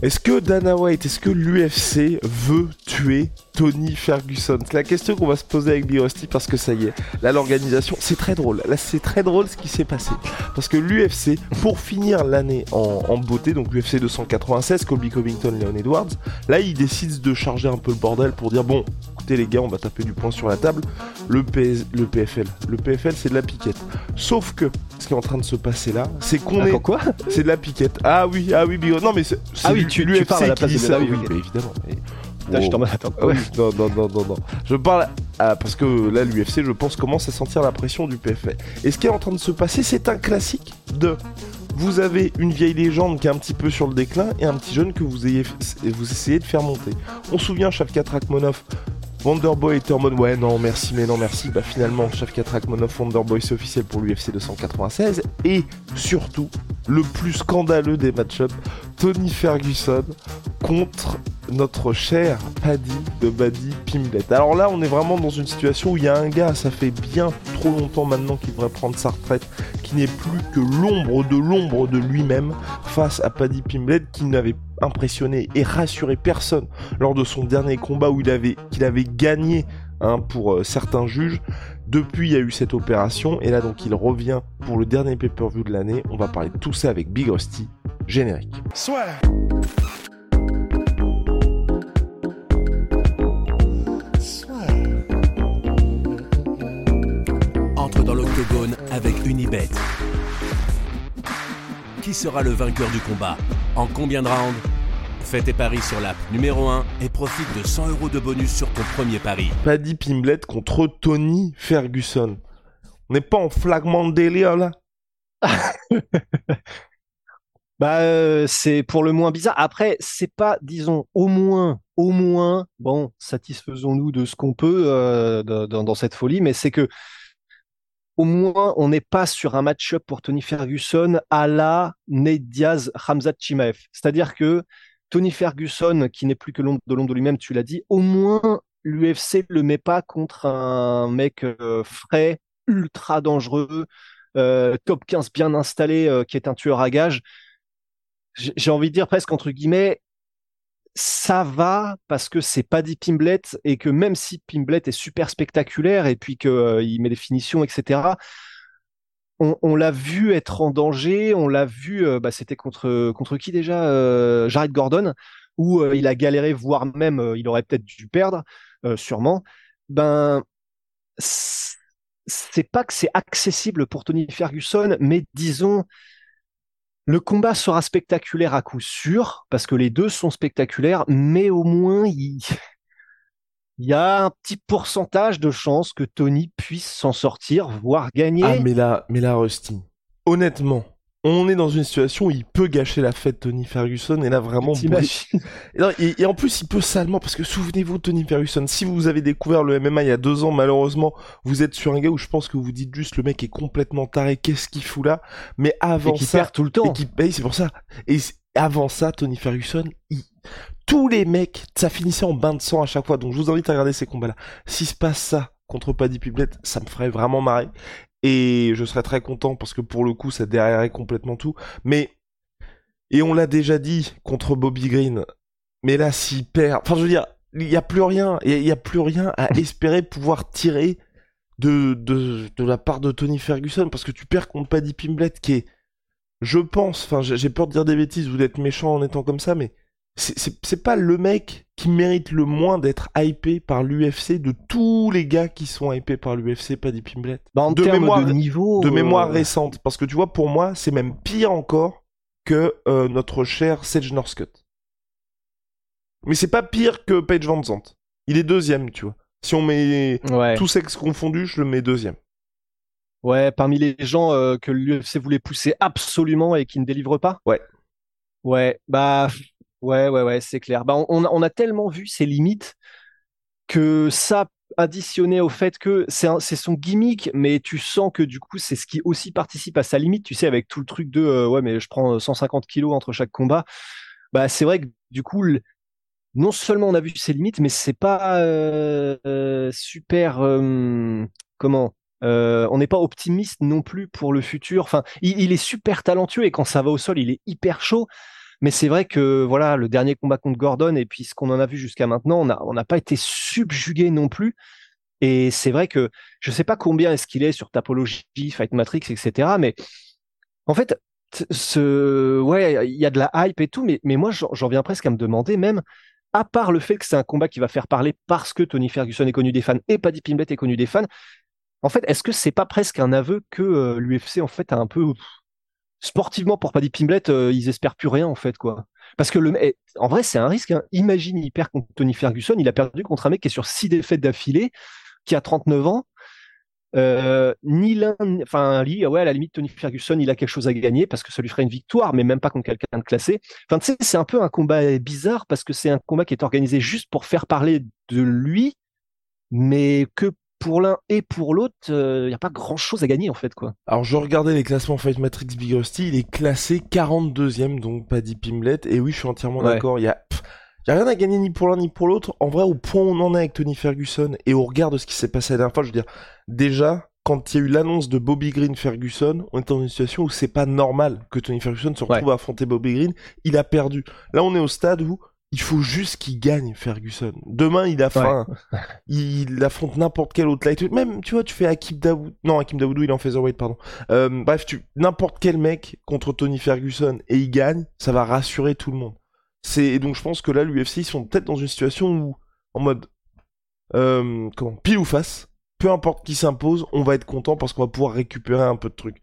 Est-ce que Dana White, est-ce que l'UFC veut tuer Tony Ferguson? C'est la question qu'on va se poser avec Big Rusty parce que ça y est, là l'organisation, c'est très drôle. Là c'est très drôle ce qui s'est passé. Parce que l'UFC, pour finir l'année en, en beauté, donc l'UFC 296, Colby Covington, Leon Edwards, là ils décident de charger un peu le bordel pour dire bon, écoutez les gars, on va taper du poing sur la table. Le, PS, le PFL, le PFL c'est de la piquette. Sauf que ce qui est en train de se passer là, c'est qu'on est... quoi C'est de la piquette. Ah oui, ah oui, Big Non mais c'est Ah oui, tu- l'UFC parles à la place de- ça. ah oui, évidemment. Putain, je t'en attends. ah non, non, non, non, non. Je parle ah, parce que là, l'UFC, je pense, commence à sentir la pression du PFL. Et ce qui est en train de se passer, c'est un classique de. Vous avez une vieille légende qui est un petit peu sur le déclin et un petit jeune que vous, ayez, vous essayez de faire monter. On se souvient, Shavkat Rakhmonov, Wonderboy était en mode ouais non merci mais non merci. Bah finalement Shavkat Rakhmonov Wonderboy c'est officiel pour l'UFC 296 et surtout le plus scandaleux des match-ups Tony Ferguson contre notre cher Paddy de Buddy Pimblet. Alors là, on est vraiment dans une situation où il y a un gars, ça fait bien trop longtemps maintenant qu'il devrait prendre sa retraite, qui n'est plus que l'ombre de l'ombre de lui-même face à Paddy Pimblet qui n'avait impressionné et rassuré personne lors de son dernier combat où il avait gagné hein, pour euh, certains juges. Depuis, il y a eu cette opération et là donc il revient pour le dernier pay-per-view de l'année. On va parler de tout ça avec Big Rusty. Générique. soit. L'octogone avec Unibet. Qui sera le vainqueur du combat En combien de rounds Fais tes paris sur l'app numéro 1 et profite de 100 euros de bonus sur ton premier pari. Paddy Pimblet contre Tony Ferguson. On n'est pas en flagment de délire là Bah, euh, c'est pour le moins bizarre. Après, c'est pas, disons, au moins, au moins, bon, satisfaisons-nous de ce qu'on peut euh, dans, dans cette folie, mais c'est que au moins, on n'est pas sur un match-up pour Tony Ferguson à la Nate Diaz, Hamzat Chimaev. C'est-à-dire que Tony Ferguson, qui n'est plus que l'ombre de l'ombre de lui-même, tu l'as dit, au moins l'UFC le met pas contre un mec euh, frais, ultra dangereux, euh, top 15 bien installé, euh, qui est un tueur à gages j'ai j'ai envie de dire presque entre guillemets, ça va parce que c'est Paddy Pimblet et que même si Pimblet est super spectaculaire et puis que euh, met des finitions, etc. On, l'a vu être en danger, on l'a vu, euh, bah, c'était contre contre qui déjà, euh, Jared Gordon, où il a galéré, voire même il aurait peut-être dû perdre, sûrement. Ben c'est pas que c'est accessible pour Tony Ferguson, mais disons le combat sera spectaculaire à coup sûr, parce que les deux sont spectaculaires, mais au moins, il, y a un petit pourcentage de chances que Tony puisse s'en sortir, voire gagner. Ah mais là, mais là Rusty, honnêtement, on est dans une situation où il peut gâcher la fête Tony Ferguson et là vraiment Et, et- en plus, il peut salement, parce que souvenez-vous, Tony Ferguson, si vous avez découvert le MMA il y a deux ans, malheureusement, vous êtes sur un gars où je pense que vous dites juste le mec est complètement taré, qu'est-ce qu'il fout là? Mais avant et qui ça, perd tout le temps. et qui paye, c'est pour ça. Et avant ça, Tony Ferguson, il- tous les mecs, ça finissait en bain de sang à chaque fois. Donc je vous invite à regarder ces combats-là. S'il se passe ça contre Paddy Piblet, ça me ferait vraiment marrer. Et je serais très content parce que pour le coup, ça derrierait complètement tout. Mais, et on l'a déjà dit contre Bobby Green. Mais là, s'il perd, enfin je veux dire, il n'y a plus rien, il y a plus rien à espérer pouvoir tirer de, de, de la part de Tony Ferguson parce que tu perds contre Paddy Pimblet qui est, je pense, enfin j'ai j'ai peur de dire des bêtises ou d'être méchant en étant comme ça, mais c'est- pas le mec qui mérite le moins d'être hypé par l'UFC de tous les gars qui sont hypés par l'UFC, Paddy Pimblet. Bah, en de termes mémoire- de niveau, De euh, mémoire récente, parce que tu vois, pour moi, c'est même pire encore que euh, notre cher Sage Northcutt. Mais c'est pas pire que Page Van Zandt. Il est deuxième, tu vois. Si on met ouais. tous sexes confondus, je le mets deuxième. Ouais, parmi les gens euh, que l'UFC voulait pousser absolument et qui ne délivrent pas? Ouais. Ouais, bah ouais, ouais, ouais, c'est clair. Bah on, a, on a tellement vu ses limites que ça additionné au fait que c'est son gimmick, mais tu sens que du coup c'est ce qui aussi participe à sa limite. Tu sais, avec tout le truc de euh, ouais, mais je prends 150 kilos entre chaque combat. Bah c'est vrai que du coup non seulement on a vu ses limites, mais c'est pas euh, euh, super. comment On n'est pas optimiste non plus pour le futur. Enfin, il, est super talentueux et quand ça va au sol, il est hyper chaud. Mais c'est vrai que voilà, le dernier combat contre Gordon et puis ce qu'on en a vu jusqu'à maintenant, on n'a pas été subjugué non plus. Et c'est vrai que je sais pas combien est-ce qu'il est sur Tapology, Fight Matrix, etc. Mais en fait, ce, ouais, il y a de la hype et tout, mais, mais moi, j'en viens presque à me demander même, à part le fait que c'est un combat qui va faire parler parce que Tony Ferguson est connu des fans et Paddy Pimblett est connu des fans, en fait, est-ce que c'est pas presque un aveu que euh, l'UFC en fait a un peu sportivement pour Paddy Pimblett, euh, ils espèrent plus rien en fait quoi. Parce que le, eh, en vrai, c'est un risque. Hein. Imagine, il perd contre Tony Ferguson, il a perdu contre un mec qui est sur six défaites d'affilée, qui a 39 ans. Euh, ni l'un, enfin, ouais, à la limite, Tony Ferguson, il a quelque chose à gagner parce que ça lui ferait une victoire, mais même pas contre quelqu'un de classé. Enfin, tu sais, c'est un peu un combat bizarre parce que c'est un combat qui est organisé juste pour faire parler de lui, mais que pour l'un et pour l'autre, il euh, n'y a pas grand chose à gagner en fait quoi. Alors je regardais les classements Fight Matrix Big Rusty, il est classé 42ème donc Paddy Pimblett et oui je suis entièrement d'accord, il y a y a rien à gagner ni pour l'un ni pour l'autre. En vrai au point où on en est avec Tony Ferguson et au regard de ce qui s'est passé la dernière fois, je veux dire déjà quand il y a eu l'annonce de Bobby Green Ferguson, on est dans une situation où c'est pas normal que Tony Ferguson se retrouve à affronter Bobby Green, il a perdu. Là on est au stade où il faut juste qu'il gagne Ferguson. Demain, il a faim. Il affronte n'importe quel autre light. Même, tu vois, tu fais Hakim Daoud. Non, Hakim Daoudou, il est en featherweight, pardon. Euh, bref, tu n'importe quel mec contre Tony Ferguson et il gagne, ça va rassurer tout le monde. C'est donc je pense que là, l'UFC ils sont peut-être dans une situation où, en mode, euh, comment, pile ou face, peu importe qui s'impose, on va être content parce qu'on va pouvoir récupérer un peu de trucs.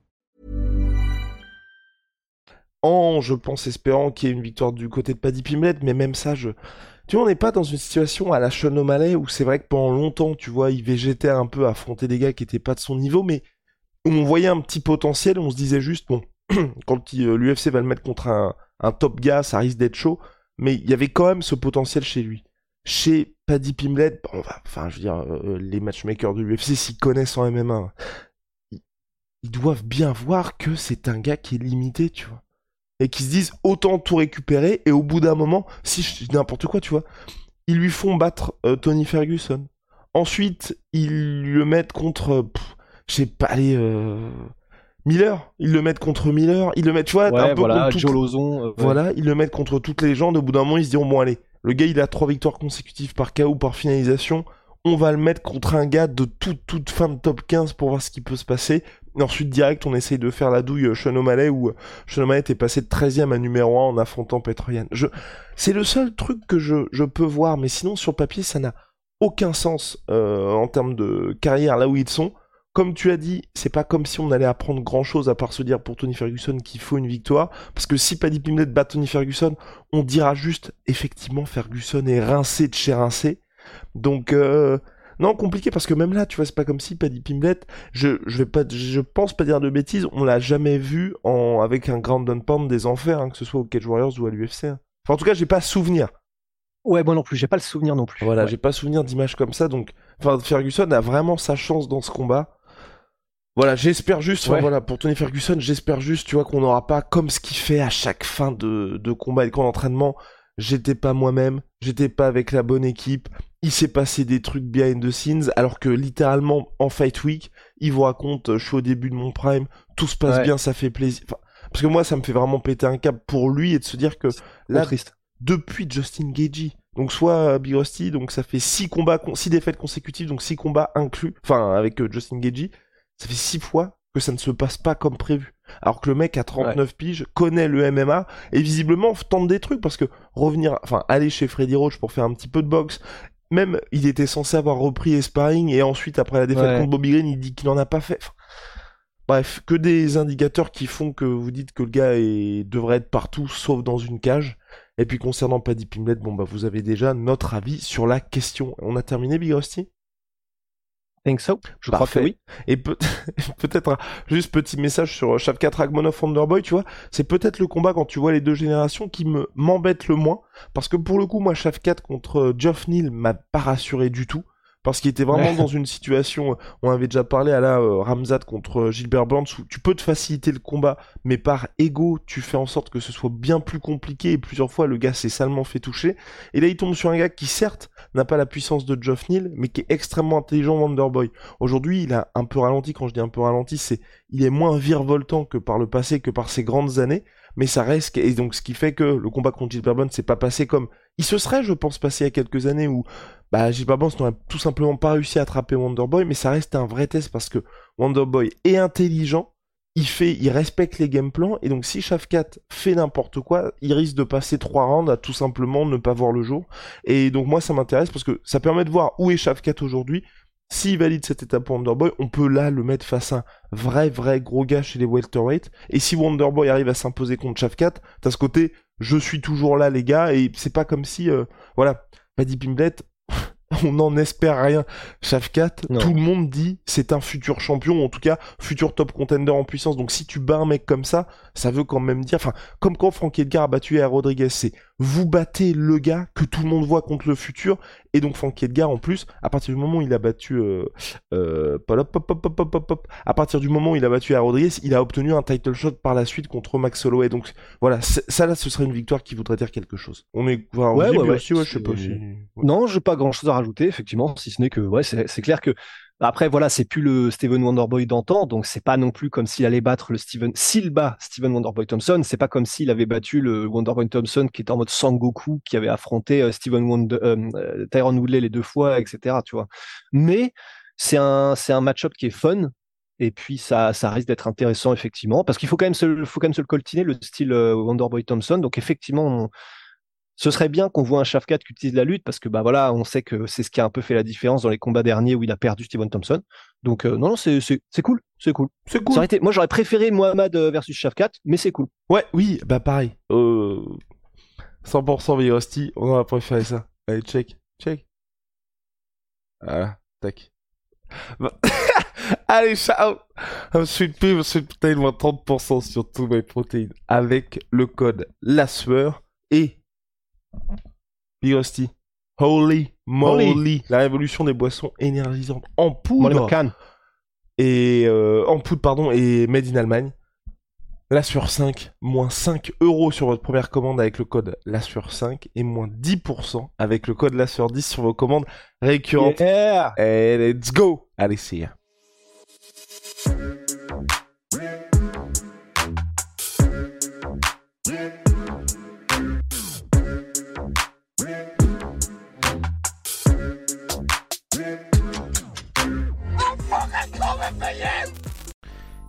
En, je pense, espérant qu'il y ait une victoire du côté de Paddy Pimlet, mais même ça, je... Tu vois, on n'est pas dans une situation à la Sean O'Malley où c'est vrai que pendant longtemps, tu vois, il végétait un peu à affronter des gars qui étaient pas de son niveau, mais où on voyait un petit potentiel, on se disait juste, bon, quand l'UFC va le mettre contre un, top gars, ça risque d'être chaud, mais il y avait quand même ce potentiel chez lui. Chez Paddy Pimlet, bon, enfin, je veux dire, euh, les matchmakers de l'UFC s'y connaissent en MMA. ils doivent bien voir que c'est un gars qui est limité, tu vois et qui se disent autant tout récupérer et au bout d'un moment, si je dis n'importe quoi, tu vois, ils lui font battre euh, Tony Ferguson. Ensuite, ils le mettent contre, je sais pas, les euh, Miller. Ils le mettent contre Miller. Ils le mettent, tu vois, un peu voilà, contre euh, Voilà, ils le mettent contre toutes les légendes. Au bout d'un moment, ils se diront bon allez, le gars il a trois victoires consécutives par KO par finalisation. On va le mettre contre un gars de toute toute fin de top 15 pour voir ce qui peut se passer. Ensuite, direct, on essaye de faire la douille euh, Sean O'Malley où euh, Sean O'Malley était passé de 13e à numéro 1 en affrontant Petroyan. Je... C'est le seul truc que je, je peux voir, mais sinon, sur papier, ça n'a aucun sens euh, en termes de carrière là où ils sont. Comme tu as dit, c'est pas comme si on allait apprendre grand chose à part se dire pour Tony Ferguson qu'il faut une victoire. Parce que si Paddy Pimblett bat Tony Ferguson, on dira juste effectivement Ferguson est rincé de chez rincé. Donc euh, non, compliqué parce que même là, tu vois, c'est pas comme si Paddy Pimblett, je, je vais pas, je pense pas dire de bêtises, on l'a jamais vu en, avec un Grand Pound des enfers, hein, que ce soit au Cage Warriors ou à l'UFC. Hein. Enfin, en tout cas, j'ai pas souvenir. Ouais, moi non plus, j'ai pas le souvenir non plus. Voilà, j'ai pas souvenir d'images comme ça, donc, enfin, Ferguson a vraiment sa chance dans ce combat. Voilà, j'espère juste, voilà, pour Tony Ferguson, j'espère juste, tu vois, qu'on n'aura pas comme ce qu'il fait à chaque fin de, de combat et de camp d'entraînement. J'étais pas moi-même, j'étais pas avec la bonne équipe, il s'est passé des trucs behind the scenes, alors que littéralement en Fight Week, il vous raconte, euh, je suis au début de mon prime, tout se passe bien, ça fait plaisir. parce que moi, ça me fait vraiment péter un câble pour lui et de se dire que là, triste. depuis Justin Gagey, Donc soit Big Rusty, donc ça fait 6 combats, 6 défaites consécutives, donc 6 combats inclus, enfin avec euh, Justin Gagey, ça fait 6 fois que ça ne se passe pas comme prévu. Alors que le mec à 39 piges connaît le MMA et visiblement tente des trucs parce que revenir, enfin aller chez Freddy Roach pour faire un petit peu de boxe, même il était censé avoir repris sparring et ensuite après la défaite Ouais. contre Bobby Green il dit qu'il n'en a pas fait. Enfin, bref, que des indicateurs qui font que vous dites que le gars est... devrait être partout sauf dans une cage. Et puis concernant Paddy Pimlet, bon bah vous avez déjà notre avis sur la question. On a terminé Big Rusty? Think so? Je Parfait. crois que oui. Et peut- peut-être juste petit message sur Shavkat Ragmonov Wonderboy, tu vois, c'est peut-être le combat quand tu vois les deux générations qui me m'embête le moins parce que pour le coup moi Shavkat contre euh, Geoff Neal m'a pas rassuré du tout parce qu'il était vraiment dans une situation on avait déjà parlé à la euh, Ramzat contre euh, Gilbert Burns où tu peux te faciliter le combat mais par ego tu fais en sorte que ce soit bien plus compliqué et plusieurs fois le gars s'est salement fait toucher et là il tombe sur un gars qui certes n'a pas la puissance de Geoff Neal mais qui est extrêmement intelligent Wonderboy Aujourd'hui, il a un peu ralenti. Quand je dis un peu ralenti, c'est il est moins virevoltant que par le passé, que par ses grandes années. Mais ça reste et donc ce qui fait que le combat contre Gilbert Burns s'est pas passé comme il se serait, je pense, passé il y a quelques années où bah Gilbert Burns n'aurait tout simplement pas réussi à attraper Wonderboy. Mais ça reste un vrai test parce que Wonderboy est intelligent. Il fait, il respecte les game plans et donc si Shafkat fait n'importe quoi, il risque de passer trois rounds à tout simplement ne pas voir le jour. Et donc moi ça m'intéresse parce que ça permet de voir où est Shafkat aujourd'hui, s'il valide cette étape pour Wonderboy, on peut là le mettre face à un vrai, vrai gros gars chez les welterweight. Et si Wonderboy arrive à s'imposer contre Shafkat, t'as ce côté, je suis toujours là, les gars, et c'est pas comme si, euh, voilà, Paddy Pimblet, on n'en espère rien. Shafkat, tout le monde dit, c'est un futur champion, ou en tout cas, futur top contender en puissance. Donc si tu bats un mec comme ça, ça veut quand même dire, enfin, comme quand Frankie Edgar a battu à Rodriguez, c'est vous battez le gars que tout le monde voit contre le futur, et donc Frankie Edgar en plus, à partir du moment où il a battu euh, euh, pop, pop, pop, à partir du moment où il a battu à Rodriguez, il a obtenu un title shot par la suite contre Max Holloway. Donc voilà, ça là, ce serait une victoire qui voudrait dire quelque chose. On est, enfin, on Ouais, ouais, ouais, aussi, ouais, je sais pas si. Non, j'ai pas grand chose à rajouter, effectivement, si ce n'est que, ouais, c'est clair que, après, voilà, c'est plus le Steven Wonderboy d'antan, donc c'est pas non plus comme s'il allait battre le Steven, s'il bat Steven Wonderboy Thompson, c'est pas comme s'il avait battu le Wonderboy Thompson qui était en mode Sangoku, qui avait affronté euh, Steven Wonder, euh, euh, Tyron Woodley les deux fois, etc., tu vois. Mais, c'est un, c'est un match-up qui est fun, et puis ça, ça risque d'être intéressant, effectivement, parce qu'il faut quand même se, faut quand même se le coltiner, le style euh, Wonderboy Thompson, donc effectivement, ce serait bien qu'on voit un Shafkat qui utilise la lutte parce que bah voilà, on sait que c'est ce qui a un peu fait la différence dans les combats derniers où il a perdu Steven Thompson. Donc euh, non non, c'est cool, c'est cool. C'est cool. été- moi j'aurais préféré Mohamed euh, versus Shafkat, mais c'est cool. Ouais, oui, bah pareil. Euh, 100% Big Rusty, on aurait préféré ça. Allez, check, check. Voilà, tac. Bah- Allez, ciao Sweet Pea, Sweet Protein, moins 30% sur tous mes protéines avec le code la sueur et Big Rusty. Holy moly, Holy. la révolution des boissons énergisantes en poudre et euh, en poudre pardon et made in Allemagne. La sur 5, moins 5 euros sur votre première commande avec le code la sur 5 et moins 10% avec le code la sur 10 sur vos commandes récurrentes. Yeah. Et let's go Allez, c'est